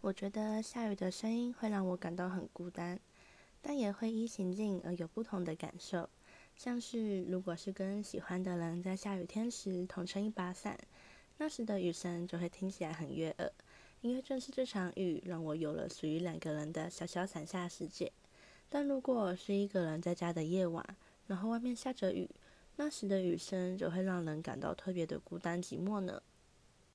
我觉得下雨的声音会让我感到很孤单，但也会依情境而有不同的感受。像是如果是跟喜欢的人在下雨天时同撑一把伞，那时的雨声就会听起来很悦耳，因为正是这场雨让我有了属于两个人的小小伞下世界。但如果是一个人在家的夜晚，然后外面下着雨，那时的雨声就会让人感到特别的孤单寂寞呢。